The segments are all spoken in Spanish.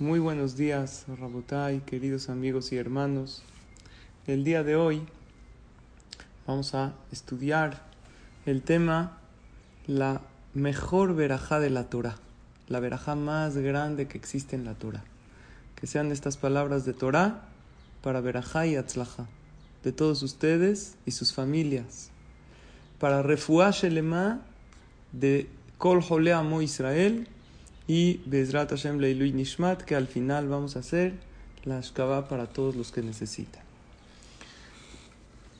Muy buenos días, Rabotai, queridos amigos y hermanos. El día de hoy vamos a estudiar el tema la mejor verajá de la Torah, la verajá más grande que existe en la Torah. Que sean estas palabras de Torah para verajá y atzlaja, de todos ustedes y sus familias. Para refuah shelema de Kol Jole Amo Israel y Bezrat Hashem Leilui Nishmat, que al final vamos a hacer la Ashkabah para todos los que necesitan.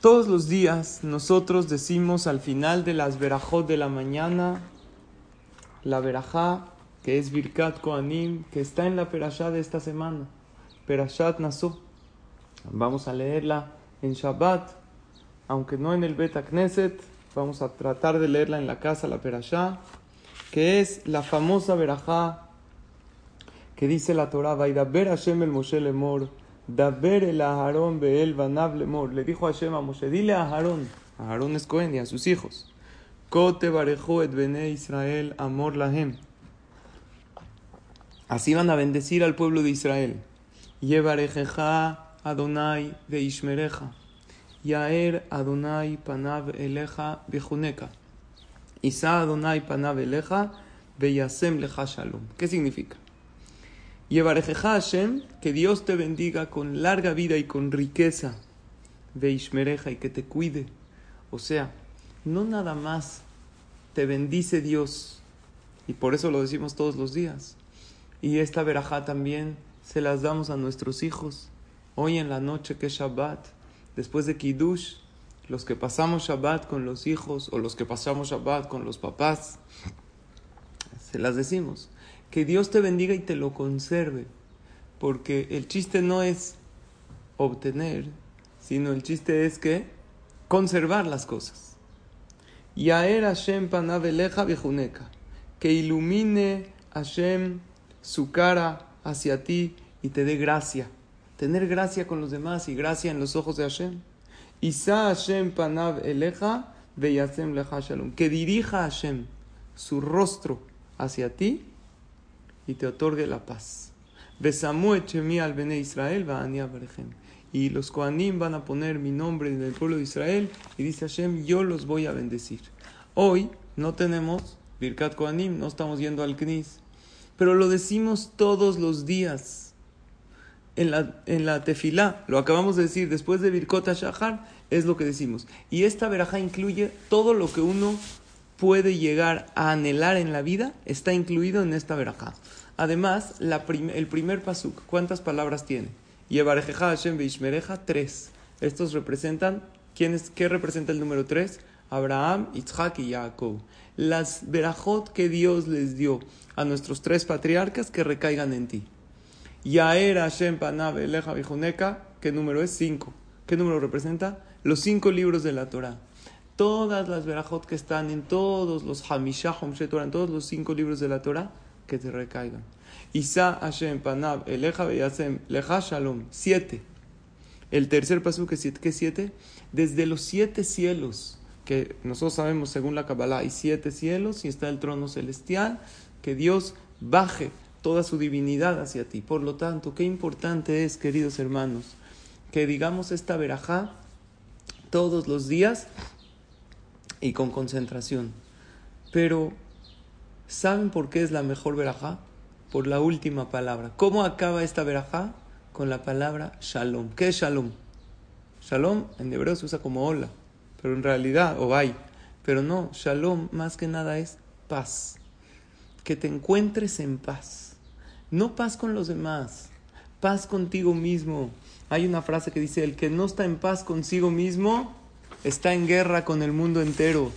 Todos los días nosotros decimos al final de las verajot de la mañana, la verajá que es Birkat Koanim, que está en la perashá de esta semana, Perashat Naso. Vamos a leerla en Shabbat, aunque no en el Bet Knesset, vamos a tratar de leerla en la casa, la perashá que es la famosa verajá que dice la Torah, Vaidaber Hashem el Moshe lemor, Daber el Aharón be'el vanav lemor. Le dijo Hashem a Moshe, dile a Aharón, a Aharón es Cohen y a sus hijos, Kote barejo et bene Israel amor lahem. Así van a bendecir al pueblo de Israel. Yevarejeja Adonai de Ishmereja. Yaer Adonai panav eleja bejuneka. Isa Adonai panav beyasem leja shalom. ¿Qué significa? Yevarejeja Hashem, que Dios te bendiga con larga vida y con riqueza. Veishmereja y que te cuide. O sea, no nada más te bendice Dios, y por eso lo decimos todos los días. Y esta verajá también se las damos a nuestros hijos. Hoy en la noche que es Shabbat, después de Kiddush, los que pasamos Shabbat con los hijos o los que pasamos Shabbat con los papás, se las decimos. Que Dios te bendiga y te lo conserve, porque el chiste no es obtener, sino el chiste es que conservar las cosas. Yaer Hashem panaveleja vijuneka, que ilumine Hashem su cara hacia ti y te dé gracia. Tener gracia con los demás y gracia en los ojos de Hashem. Isa Hashem panav eleja veyasem leja shalom. Que dirija Hashem su rostro hacia ti y te otorgue la paz. Besamu echemi al bene Israel va Y los Koanim van a poner mi nombre en el pueblo de Israel y dice Hashem, yo los voy a bendecir. Hoy no tenemos Birkat Koanim, no estamos yendo al Knis, pero lo decimos todos los días en la, en la tefilá, lo acabamos de decir, después de Birkot Shahar, es lo que decimos. Y esta verajá incluye todo lo que uno puede llegar a anhelar en la vida, está incluido en esta verajá. Además, la el primer pasuk, ¿cuántas palabras tiene? Yevarejeja Hashem Beishmereja, tres. Estos representan, ¿quién es, ¿qué representa el número tres? Abraham, Isaac y Jacob. Las verajot que Dios les dio a nuestros tres patriarcas que recaigan en ti. Yaer Hashem Panav Eleja Bijuneka, ¿qué número es? Cinco. ¿Qué número representa? Los cinco libros de la Torah. Todas las verajot que están en todos los Hamishah Torah, en todos los cinco libros de la Torah, que te recaigan. Isa Hashem Panav Eleja Beyasem Leja Shalom. Siete. El tercer paso que siete, ¿qué siete? Desde los siete cielos, que nosotros sabemos según la Kabbalah, hay siete cielos y está el trono celestial, que Dios baje toda su divinidad hacia ti. Por lo tanto, qué importante es, queridos hermanos, que digamos esta verajá todos los días y con concentración. Pero, ¿saben por qué es la mejor verajá? Por la última palabra. ¿Cómo acaba esta verajá? Con la palabra shalom. ¿Qué es shalom? Shalom en hebreo se usa como hola, pero en realidad, o hay. Pero no, shalom más que nada es paz. Que te encuentres en paz no paz con los demás, paz contigo mismo. Hay una frase que dice, el que no está en paz consigo mismo, está en guerra con el mundo entero.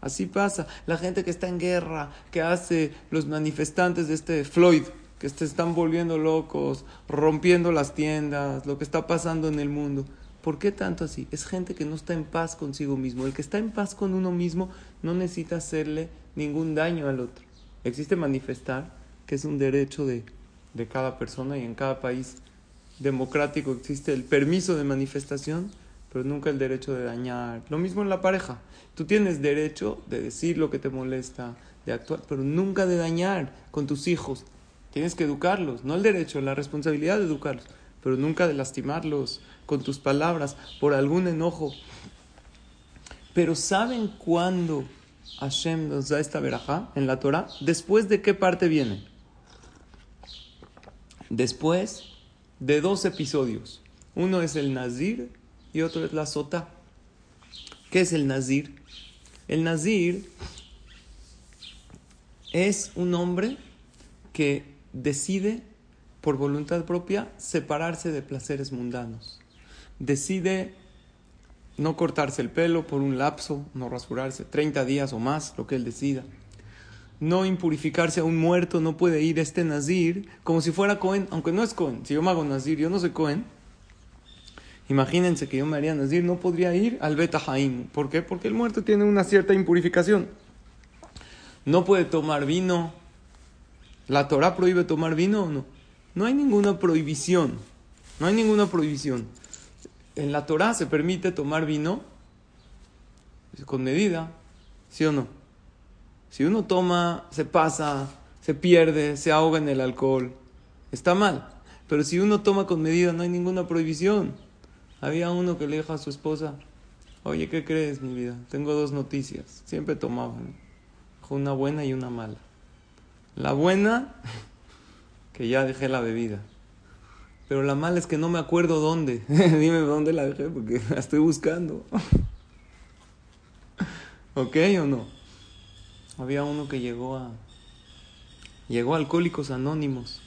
Así pasa. La gente que está en guerra, que hace los manifestantes de este Floyd, que se están volviendo locos, rompiendo las tiendas, lo que está pasando en el mundo. ¿Por qué tanto así? Es gente que no está en paz consigo mismo. El que está en paz con uno mismo no necesita hacerle ningún daño al otro. Existe manifestar, que es un derecho de, de cada persona y en cada país democrático existe el permiso de manifestación, pero nunca el derecho de dañar. Lo mismo en la pareja. Tú tienes derecho de decir lo que te molesta, de actuar, pero nunca de dañar con tus hijos. Tienes que educarlos, no el derecho, la responsabilidad de educarlos, pero nunca de lastimarlos con tus palabras por algún enojo. Pero ¿saben cuándo Hashem nos da esta verajá en la Torah? ¿Después de qué parte viene? Después de dos episodios. Uno es el Nazir y otro es la Sota. ¿Qué es el Nazir? El Nazir es un hombre que decide por voluntad propia separarse de placeres mundanos. Decide no cortarse el pelo por un lapso, no rasurarse, 30 días o más, lo que él decida. No impurificarse a un muerto, no puede ir este Nazir como si fuera Cohen, aunque no es Cohen. Si yo me hago Nazir, yo no soy Cohen. Imagínense que yo me haría Nazir, no podría ir al Beta Haim. ¿Por qué? Porque el muerto tiene una cierta impurificación. No puede tomar vino. ¿La Torah prohíbe tomar vino o no? No hay ninguna prohibición. No hay ninguna prohibición. En la Torah se permite tomar vino con medida, ¿sí o no? Si uno toma, se pasa, se pierde, se ahoga en el alcohol, está mal. Pero si uno toma con medida, no hay ninguna prohibición. Había uno que le dijo a su esposa, oye, ¿qué crees, mi vida? Tengo dos noticias. Siempre tomaban, una buena y una mala. La buena, que ya dejé la bebida. Pero la mala es que no me acuerdo dónde. Dime dónde la dejé porque la estoy buscando. ¿Ok o no? Había uno que llegó a. Llegó a Alcohólicos Anónimos.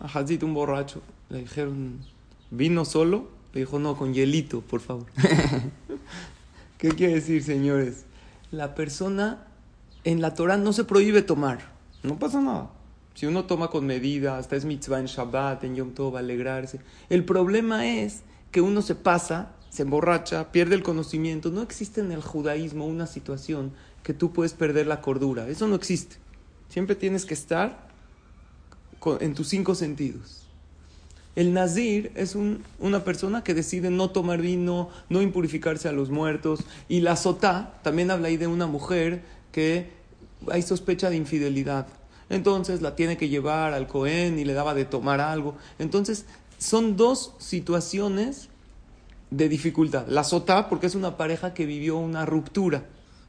A Hazit, un borracho. Le dijeron, ¿vino solo? Le dijo, no, con hielito, por favor. ¿Qué quiere decir, señores? La persona en la Torah no se prohíbe tomar. No pasa nada. Si uno toma con medida, hasta es mitzvah en Shabbat, en Yom Tov, alegrarse. El problema es que uno se pasa, se emborracha, pierde el conocimiento. No existe en el judaísmo una situación que tú puedes perder la cordura. Eso no existe. Siempre tienes que estar en tus cinco sentidos. El nazir es una persona que decide no tomar vino, no impurificarse a los muertos. Y la sotá también habla ahí de una mujer que hay sospecha de infidelidad. Entonces la tiene que llevar al Cohen y le daba de tomar algo. Entonces son dos situaciones de dificultad. La sotá, porque es una pareja que vivió una ruptura,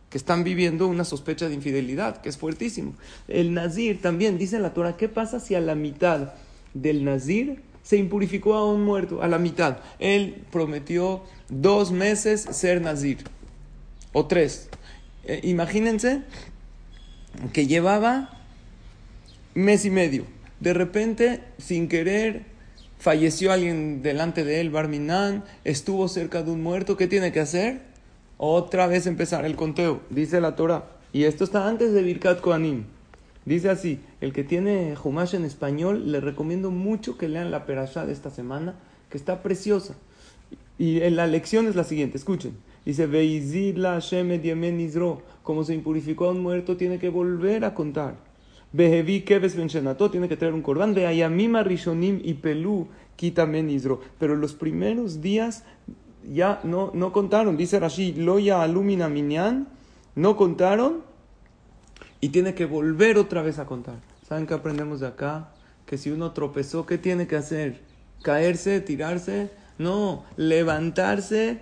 que están viviendo una sospecha de infidelidad, que es fuertísimo. El nazir también, dice la Torah, ¿qué pasa si a la mitad del nazir se impurificó a un muerto? A la mitad. Él prometió dos meses ser nazir, o tres. Eh, imagínense que llevaba mes y medio. De repente, sin querer, falleció alguien delante de él, Barminan, estuvo cerca de un muerto. ¿Qué tiene que hacer? Otra vez empezar el conteo, dice la Torah. Y esto está antes de Birkat Koanim. Dice así, el que tiene Humash en español, le recomiendo mucho que lean la Perashá de esta semana, que está preciosa. Y la lección es la siguiente, escuchen. Dice, la Hashem como se impurificó a un muerto, tiene que volver a contar. Behevi Keves Benchenató tiene que traer un corbán. De Ayamima Rishonim y Pelú quítame Isro. Pero los primeros días ya no, no contaron. Dice Rashi, Loya Alumina Minyan, no contaron y tiene que volver otra vez a contar. ¿Saben qué aprendemos de acá? Que si uno tropezó, ¿qué tiene que hacer? ¿Caerse? ¿Tirarse? No, levantarse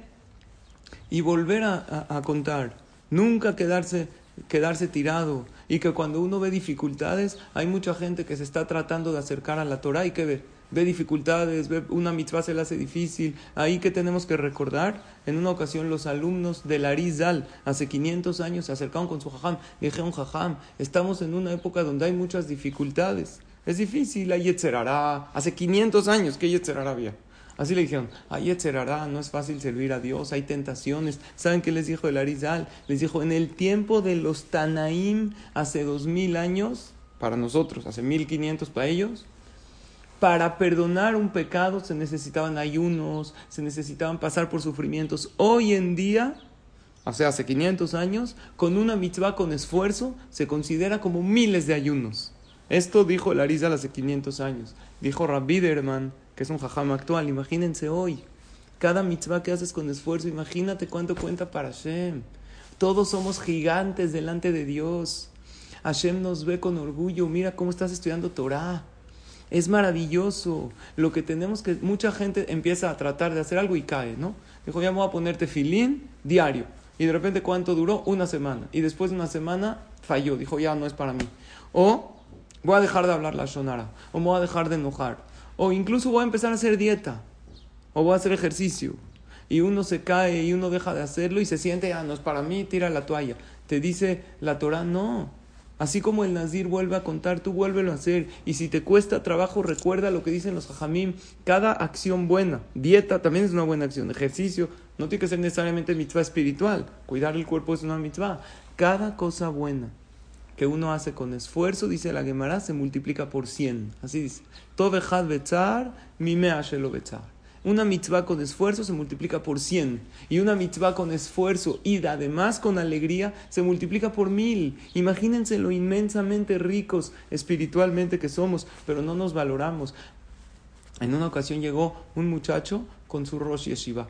y volver a, a contar. Nunca quedarse, quedarse tirado y que cuando uno ve dificultades, hay mucha gente que se está tratando de acercar a la Torah y que ve, ve dificultades, ve una mitzvah se le hace difícil. Ahí que tenemos que recordar, en una ocasión los alumnos del Arizal, hace 500 años, se acercaron con su jajam, dijeron jajam, estamos en una época donde hay muchas dificultades. Es difícil, hay Yetzerará. Hace 500 años, ¿qué Yetzerará había? Así le dijeron, ay, Etzerará, no es fácil servir a Dios, hay tentaciones. ¿Saben qué les dijo el Arizal? Les dijo, en el tiempo de los Tanaim, hace dos mil años, para nosotros, hace mil quinientos para ellos, para perdonar un pecado se necesitaban ayunos, se necesitaban pasar por sufrimientos. Hoy en día, o sea, hace 500 años, con una mitzvah con esfuerzo, se considera como miles de ayunos. Esto dijo el Arizal hace 500 años. Dijo Rabbi Derman, que es un jajam actual. Imagínense hoy, cada mitzvah que haces con esfuerzo, imagínate cuánto cuenta para Hashem. Todos somos gigantes delante de Dios. Hashem nos ve con orgullo, mira cómo estás estudiando Torah. Es maravilloso. Lo que tenemos que, mucha gente empieza a tratar de hacer algo y cae, ¿no? Dijo, ya me voy a ponerte filín diario. Y de repente, ¿cuánto duró? Una semana. Y después de una semana, falló. Dijo, ya no es para mí. O voy a dejar de hablar la shonara. O me voy a dejar de enojar. O incluso voy a empezar a hacer dieta. O voy a hacer ejercicio. Y uno se cae y uno deja de hacerlo y se siente, ya no es para mí, tira la toalla. Te dice la Torah, no. Así como el Nazir vuelve a contar, tú vuélvelo a hacer. Y si te cuesta trabajo, recuerda lo que dicen los hajamim. Cada acción buena, dieta también es una buena acción, ejercicio, no tiene que ser necesariamente mitzvah espiritual. Cuidar el cuerpo es una mitzvah. Cada cosa buena que uno hace con esfuerzo, dice la Gemara, se multiplica por 100. Así dice. Tovejad betzar, mimea shelo betzar. Una mitzvah con esfuerzo se multiplica por 100. Y una mitzvah con esfuerzo y además con alegría se multiplica por mil. Imagínense lo inmensamente ricos espiritualmente que somos, pero no nos valoramos. En una ocasión llegó un muchacho con su Rosh Yeshiva.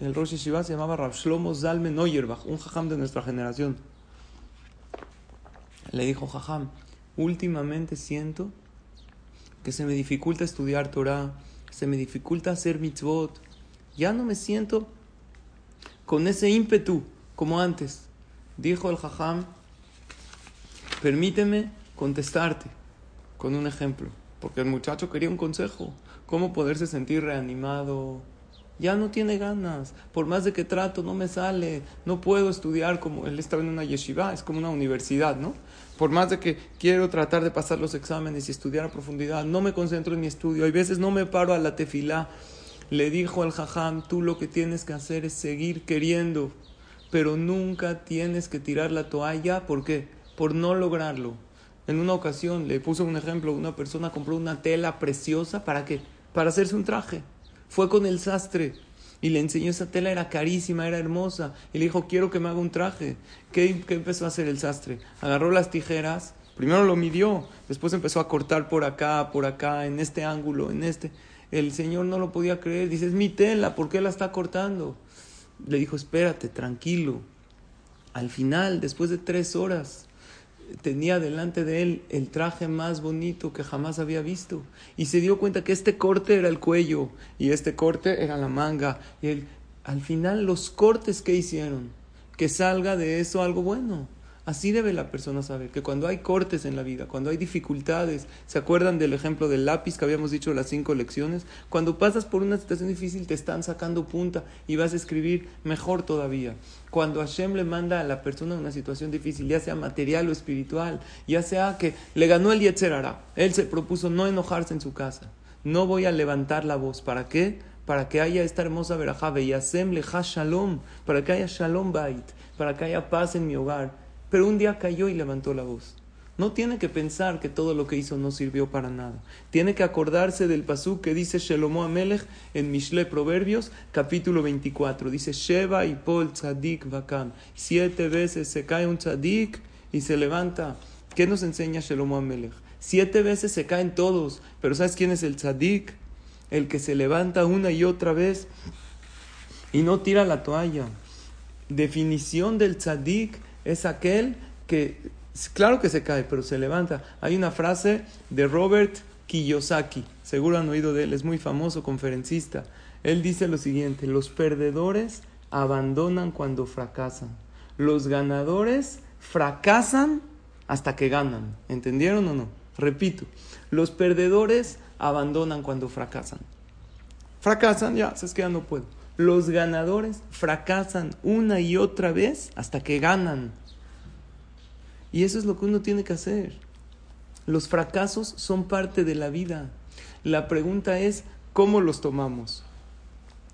El Rosh Yeshiva se llamaba Rav Shlomo Zalmen Neuerbach, un jajam de nuestra generación. Le dijo, jajam, últimamente siento que se me dificulta estudiar Torah se me dificulta hacer mitzvot, ya no me siento con ese ímpetu como antes. Dijo el jajam, permíteme contestarte con un ejemplo, porque el muchacho quería un consejo, cómo poderse sentir reanimado. Ya no tiene ganas, por más de que trato, no me sale, no puedo estudiar como él estaba en una yeshiva, es como una universidad, ¿no? por más de que quiero tratar de pasar los exámenes y estudiar a profundidad, no me concentro en mi estudio. Hay veces no me paro a la tefilá. Le dijo al jajam, tú lo que tienes que hacer es seguir queriendo, pero nunca tienes que tirar la toalla. ¿Por qué? Por no lograrlo. En una ocasión le puse un ejemplo, una persona compró una tela preciosa para qué? Para hacerse un traje. Fue con el sastre y le enseñó esa tela, era carísima, era hermosa. Y le dijo, quiero que me haga un traje. ¿Qué, ¿Qué, empezó a hacer el sastre? Agarró las tijeras, primero lo midió, después empezó a cortar por acá, por acá, en este ángulo, en este. El señor no lo podía creer, dice, es mi tela, ¿por qué la está cortando? Le dijo, espérate, tranquilo. Al final, después de tres horas, tenía delante de él el traje más bonito que jamás había visto. Y se dio cuenta que este corte era el cuello y este corte era la manga. Y él, al final los cortes que hicieron, que salga de eso algo bueno. Así debe la persona saber que cuando hay cortes en la vida, cuando hay dificultades, ¿se acuerdan del ejemplo del lápiz que habíamos dicho las cinco lecciones? Cuando pasas por una situación difícil te están sacando punta y vas a escribir mejor todavía. Cuando Hashem le manda a la persona una situación difícil, ya sea material o espiritual, ya sea que le ganó el Yetzerara, él se propuso no enojarse en su casa, no voy a levantar la voz, ¿para qué? Para que haya esta hermosa verajá, y le shalom, para que haya shalom bait, para que haya paz en mi hogar pero un día cayó y levantó la voz. No tiene que pensar que todo lo que hizo no sirvió para nada. Tiene que acordarse del pasú que dice Shelomo Amelech en Mishle Proverbios, capítulo 24. Dice Sheba y Pol Tzadik Vakam. Siete veces se cae un tzadik y se levanta. ¿Qué nos enseña Shelomo Amelech? Siete veces se caen todos, pero ¿sabes quién es el tzadik? El que se levanta una y otra vez y no tira la toalla. Definición del tzadik es aquel que, claro que se cae, pero se levanta. Hay una frase de Robert Kiyosaki, seguro han oído de él, es muy famoso conferencista. Él dice lo siguiente, los perdedores abandonan cuando fracasan. Los ganadores fracasan hasta que ganan. ¿Entendieron o no? Repito, los perdedores abandonan cuando fracasan. Fracasan, ya, es que ya no puedo. Los ganadores fracasan una y otra vez hasta que ganan. Y eso es lo que uno tiene que hacer. Los fracasos son parte de la vida. La pregunta es, ¿cómo los tomamos?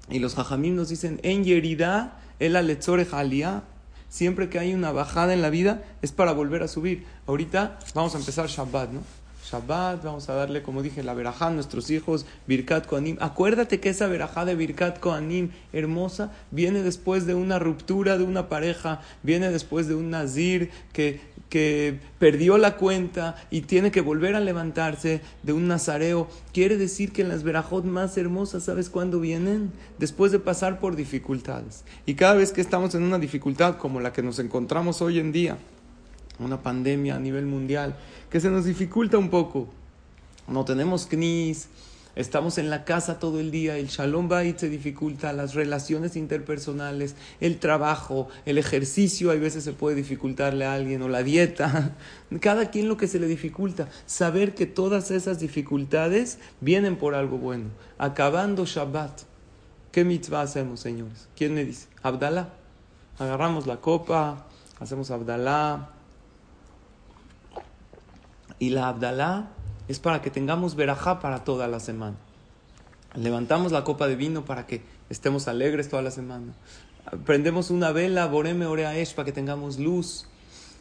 Y los jajamim nos dicen, en yerida el alezore jalia. Siempre que hay una bajada en la vida es para volver a subir. Ahorita vamos a empezar Shabbat, ¿no? Shabbat, vamos a darle, como dije, la verajá a nuestros hijos, Birkat Koanim. Acuérdate que esa verajá de Birkat Koanim hermosa viene después de una ruptura de una pareja, viene después de un nazir que, que perdió la cuenta y tiene que volver a levantarse de un nazareo. Quiere decir que en las verajot más hermosas, ¿sabes cuándo vienen? Después de pasar por dificultades. Y cada vez que estamos en una dificultad como la que nos encontramos hoy en día, una pandemia a nivel mundial, que se nos dificulta un poco. No tenemos knis, estamos en la casa todo el día, el shalom bait se dificulta, las relaciones interpersonales, el trabajo, el ejercicio, hay veces se puede dificultarle a alguien, o la dieta, cada quien lo que se le dificulta, saber que todas esas dificultades vienen por algo bueno. Acabando Shabbat, ¿qué mitzvah hacemos, señores? ¿Quién me dice? Abdalá. Agarramos la copa, hacemos Abdalá. Y la Abdalá es para que tengamos verajá para toda la semana. Levantamos la copa de vino para que estemos alegres toda la semana. Prendemos una vela, Boreme Oreaesh, para que tengamos luz.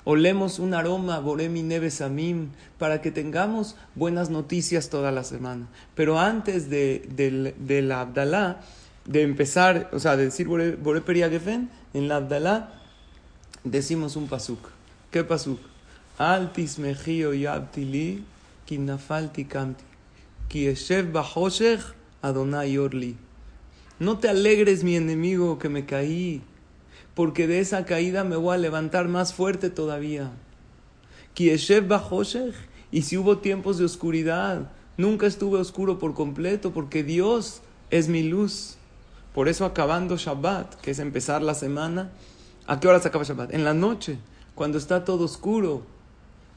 Olemos un aroma, Boremi Nebesamim, para que tengamos buenas noticias toda la semana. Pero antes de, la Abdalá, de empezar, o sea, de decir Bore, Bore en la Abdalá decimos un pasuk. ¿Qué pasuk? Altis mejio y abtili no te alegres, mi enemigo, que me caí, porque de esa caída me voy a levantar más fuerte todavía. Y si hubo tiempos de oscuridad, nunca estuve oscuro por completo, porque Dios es mi luz. Por eso acabando Shabbat, que es empezar la semana, ¿a qué hora se acaba Shabbat? En la noche, cuando está todo oscuro.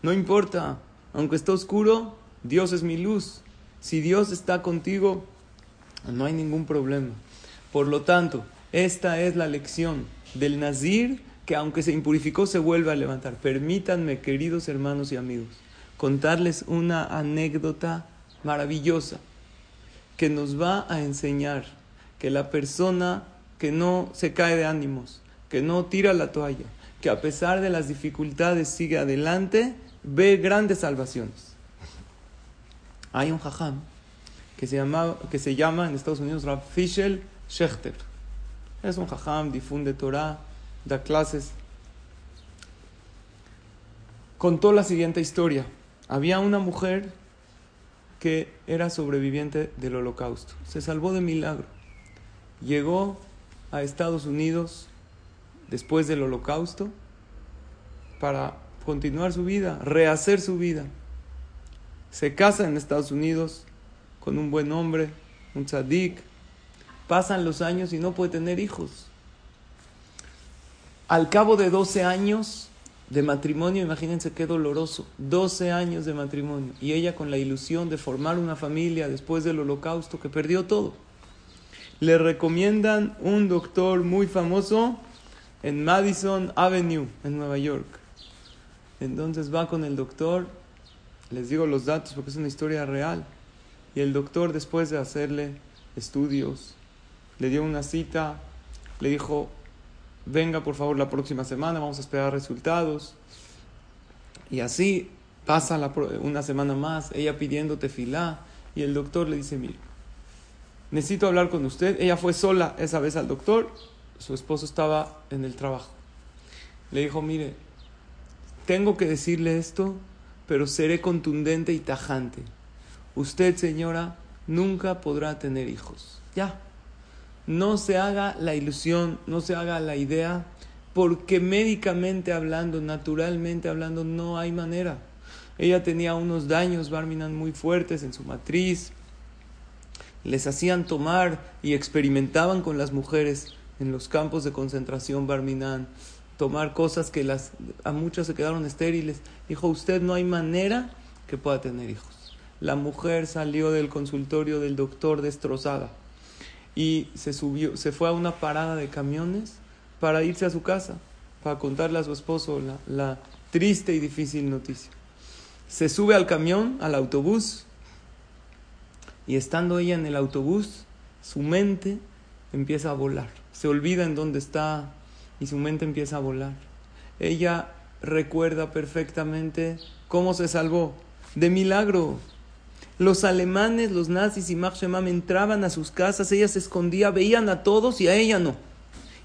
No importa, aunque esté oscuro, Dios es mi luz. Si Dios está contigo, no hay ningún problema. Por lo tanto, esta es la lección del Nazir que aunque se impurificó se vuelve a levantar. Permítanme, queridos hermanos y amigos, contarles una anécdota maravillosa que nos va a enseñar que la persona que no se cae de ánimos, que no tira la toalla, que a pesar de las dificultades sigue adelante, ve grandes salvaciones. Hay un jajam que se, llama, que se llama en Estados Unidos Rav Fischel Schechter. Es un jajam, difunde Torah, da clases. Contó la siguiente historia. Había una mujer que era sobreviviente del holocausto. Se salvó de milagro. Llegó a Estados Unidos después del holocausto para continuar su vida, rehacer su vida. Se casa en Estados Unidos con un buen hombre, un tzadik. Pasan los años y no puede tener hijos. Al cabo de 12 años de matrimonio, imagínense qué doloroso, 12 años de matrimonio, y ella con la ilusión de formar una familia después del holocausto que perdió todo. Le recomiendan un doctor muy famoso en Madison Avenue, en Nueva York. Entonces va con el doctor, les digo los datos porque es una historia real. Y el doctor, después de hacerle estudios, le dio una cita, le dijo, venga por favor la próxima semana, vamos a esperar resultados. Y así pasa una semana más, ella pidiendo tefilá, y el doctor le dice, mire, necesito hablar con usted. Ella fue sola esa vez al doctor, su esposo estaba en el trabajo. Le dijo, mire, tengo que decirle esto, pero seré contundente y tajante. Usted, señora, nunca podrá tener hijos. Ya. No se haga la ilusión, no se haga la idea, porque médicamente hablando, naturalmente hablando, no hay manera. Ella tenía unos daños, Barminan, muy fuertes en su matriz. Les hacían tomar y experimentaban con las mujeres en los campos de concentración Barminan tomar cosas que las, a muchas se quedaron estériles. Dijo, usted no hay manera que pueda tener hijos. La mujer salió del consultorio del doctor destrozada y se subió, se fue a una parada de camiones para irse a su casa, para contarle a su esposo la, la triste y difícil noticia. Se sube al camión, al autobús, y estando ella en el autobús, su mente empieza a volar. Se olvida en dónde está, y su mente empieza a volar. Ella recuerda perfectamente cómo se salvó. De milagro. Los alemanes, los nazis y Mark entraban a sus casas, ella se escondía, veían a todos y a ella no.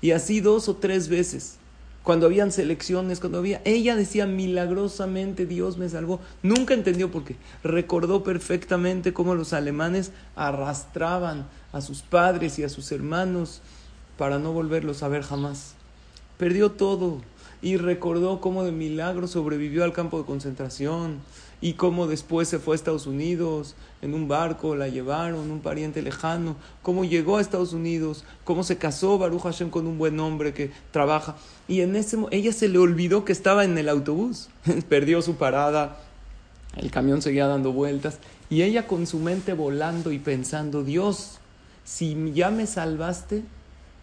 Y así dos o tres veces. Cuando habían selecciones, cuando había... Ella decía milagrosamente Dios me salvó. Nunca entendió por qué. Recordó perfectamente cómo los alemanes arrastraban a sus padres y a sus hermanos para no volverlos a ver jamás. Perdió todo. y recordó cómo de milagro sobrevivió al campo de concentración y cómo después se fue a Estados Unidos en un barco, la llevaron, un pariente lejano, cómo llegó a Estados Unidos, cómo se casó Baruch Hashem con un buen hombre que trabaja. Y en ese ella se le olvidó que estaba en el autobús, perdió su parada, el camión seguía dando vueltas y ella con su mente volando y pensando, Dios, si ya me salvaste,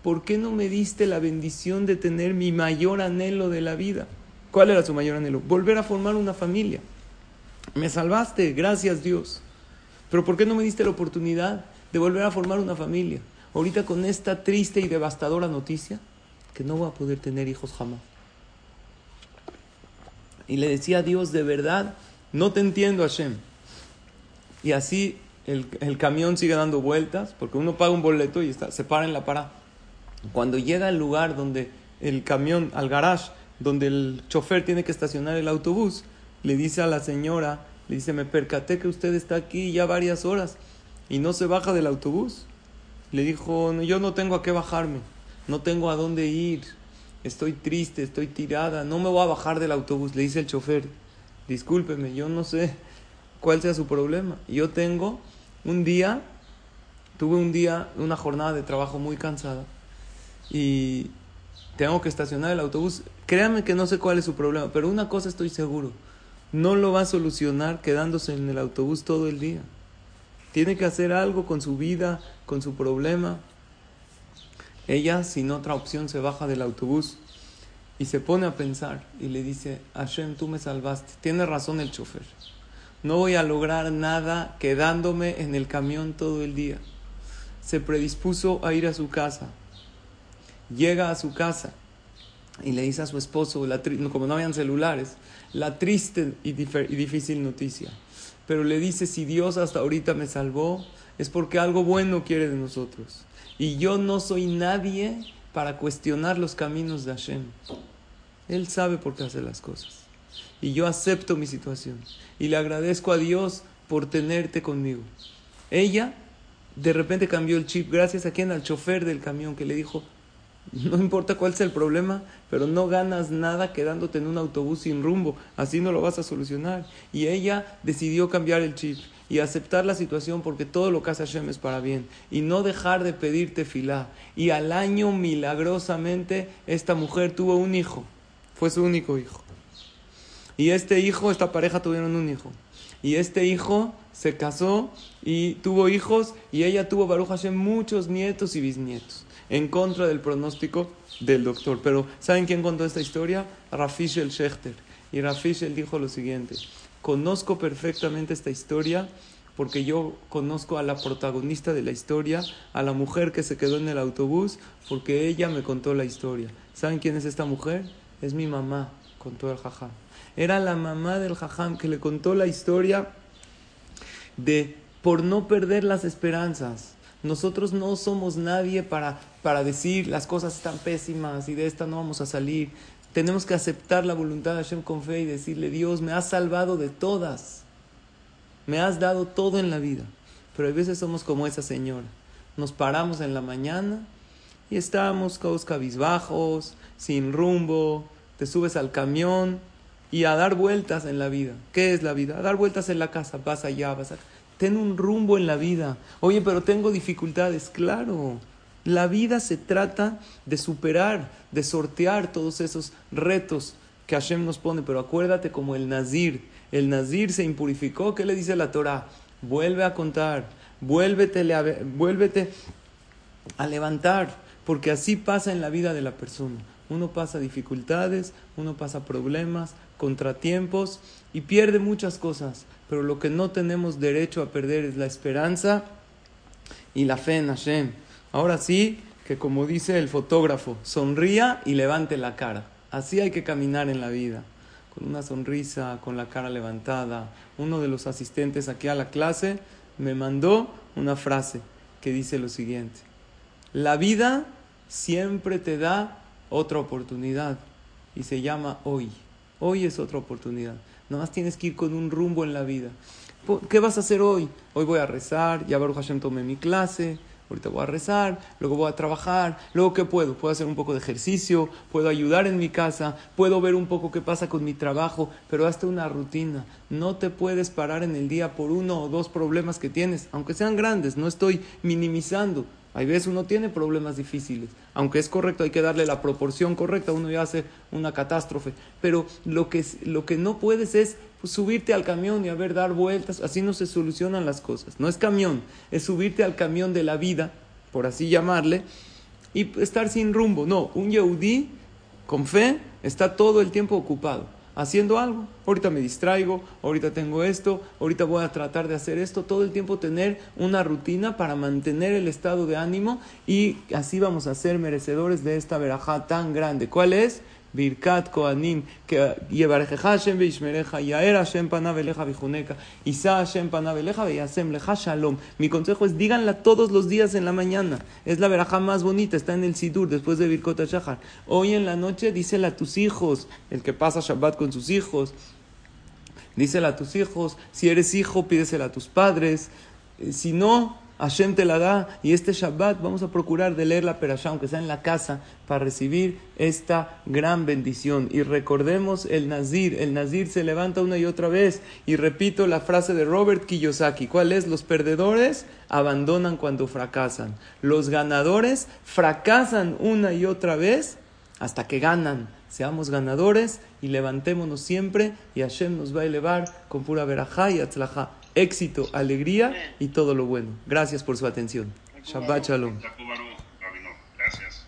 ¿por qué no me diste la bendición de tener mi mayor anhelo de la vida? ¿Cuál era su mayor anhelo? Volver a formar una familia. Me salvaste, gracias Dios. Pero ¿por qué no me diste la oportunidad de volver a formar una familia? Ahorita con esta triste y devastadora noticia, que no voy a poder tener hijos jamás. Y le decía a Dios, de verdad, no te entiendo, Hashem. Y así el, camión sigue dando vueltas, porque uno paga un boleto y está, se para en la parada. Cuando llega al lugar donde el camión, al garage, donde el chofer tiene que estacionar el autobús, le dice a la señora, le dice, me percaté que usted está aquí ya varias horas y no se baja del autobús. Le dijo, yo no tengo a qué bajarme, no tengo a dónde ir, estoy triste, estoy tirada, no me voy a bajar del autobús. Le dice el chofer, discúlpeme, yo no sé cuál sea su problema. Yo tengo un día, tuve un día, una jornada de trabajo muy cansada y tengo que estacionar el autobús. Créame que no sé cuál es su problema, pero una cosa estoy seguro no lo va a solucionar quedándose en el autobús todo el día. Tiene que hacer algo con su vida, con su problema. Ella, sin otra opción, se baja del autobús y se pone a pensar y le dice, Hashem, tú me salvaste. Tiene razón el chofer. No voy a lograr nada quedándome en el camión todo el día. Se predispuso a ir a su casa. Llega a su casa y le dice a su esposo, como no habían celulares, la triste y, difícil noticia. Pero le dice, si Dios hasta ahorita me salvó, es porque algo bueno quiere de nosotros. Y yo no soy nadie para cuestionar los caminos de Hashem. Él sabe por qué hace las cosas. Y yo acepto mi situación. Y le agradezco a Dios por tenerte conmigo. Ella de repente cambió el chip gracias a quien, al chofer del camión que le dijo, no importa cuál sea el problema, pero no ganas nada quedándote en un autobús sin rumbo. Así no lo vas a solucionar. Y ella decidió cambiar el chip y aceptar la situación porque todo lo que hace Hashem es para bien. Y no dejar de pedirte filá. Y al año, milagrosamente, esta mujer tuvo un hijo. Fue su único hijo. Y este hijo, esta pareja tuvieron un hijo. Y este hijo se casó y tuvo hijos. Y ella tuvo, Baruch Hashem, muchos nietos y bisnietos en contra del pronóstico del doctor. Pero ¿saben quién contó esta historia? Rafishel Schechter. Y Rafishel dijo lo siguiente, conozco perfectamente esta historia porque yo conozco a la protagonista de la historia, a la mujer que se quedó en el autobús, porque ella me contó la historia. ¿Saben quién es esta mujer? Es mi mamá, contó el jajam. Era la mamá del jajam que le contó la historia de por no perder las esperanzas. Nosotros no somos nadie para, para decir las cosas están pésimas y de esta no vamos a salir. Tenemos que aceptar la voluntad de Hashem con fe y decirle, Dios, me has salvado de todas. Me has dado todo en la vida. Pero a veces somos como esa señora. Nos paramos en la mañana y estamos todos cabizbajos, sin rumbo, te subes al camión y a dar vueltas en la vida. ¿Qué es la vida? A dar vueltas en la casa, vas allá, vas acá. Ten un rumbo en la vida. Oye, pero tengo dificultades. Claro, la vida se trata de superar, de sortear todos esos retos que Hashem nos pone. Pero acuérdate como el Nazir. El Nazir se impurificó. ¿Qué le dice la Torah? Vuelve a contar. Vuélvete, vuélvete a levantar. Porque así pasa en la vida de la persona. Uno pasa dificultades, uno pasa problemas, contratiempos y pierde muchas cosas pero lo que no tenemos derecho a perder es la esperanza y la fe en Hashem. Ahora sí, que como dice el fotógrafo, sonría y levante la cara. Así hay que caminar en la vida, con una sonrisa, con la cara levantada. Uno de los asistentes aquí a la clase me mandó una frase que dice lo siguiente. La vida siempre te da otra oportunidad y se llama hoy. Hoy es otra oportunidad. Nada más tienes que ir con un rumbo en la vida. ¿Qué vas a hacer hoy? Hoy voy a rezar, ya Baruch Hashem tomé mi clase, ahorita voy a rezar, luego voy a trabajar, luego qué puedo, puedo hacer un poco de ejercicio, puedo ayudar en mi casa, puedo ver un poco qué pasa con mi trabajo, pero hazte una rutina. No te puedes parar en el día por uno o dos problemas que tienes, aunque sean grandes, no estoy minimizando. Hay veces uno tiene problemas difíciles, aunque es correcto, hay que darle la proporción correcta, uno ya hace una catástrofe, pero lo que, lo que no puedes es pues, subirte al camión y a ver dar vueltas, así no se solucionan las cosas. No es camión, es subirte al camión de la vida, por así llamarle, y estar sin rumbo. No, un yehudí con fe está todo el tiempo ocupado haciendo algo. Ahorita me distraigo, ahorita tengo esto, ahorita voy a tratar de hacer esto. Todo el tiempo tener una rutina para mantener el estado de ánimo y así vamos a ser merecedores de esta verajá tan grande. ¿Cuál es? Birkat Koanim, que Yevarejeja Hashem Beishmereja, Yaer Hashem Panaveleja Bijuneka, Isa Hashem Panaveleja Beyasem Leja Shalom. Mi consejo es díganla todos los días en la mañana. Es la verajá más bonita, está en el Sidur después de Birkot Shahar. Hoy en la noche dísela a tus hijos, el que pasa Shabbat con sus hijos. Dísela a tus hijos, si eres hijo, pídesela a tus padres. Si no, Hashem te la da y este Shabbat vamos a procurar de leer la aunque sea en la casa, para recibir esta gran bendición. Y recordemos el Nazir, el Nazir se levanta una y otra vez. Y repito la frase de Robert Kiyosaki, ¿cuál es? Los perdedores abandonan cuando fracasan. Los ganadores fracasan una y otra vez hasta que ganan. Seamos ganadores y levantémonos siempre y Hashem nos va a elevar con pura verajá y atzlajá éxito, alegría y todo lo bueno. Gracias por su atención. Shabbat Shalom. Gracias.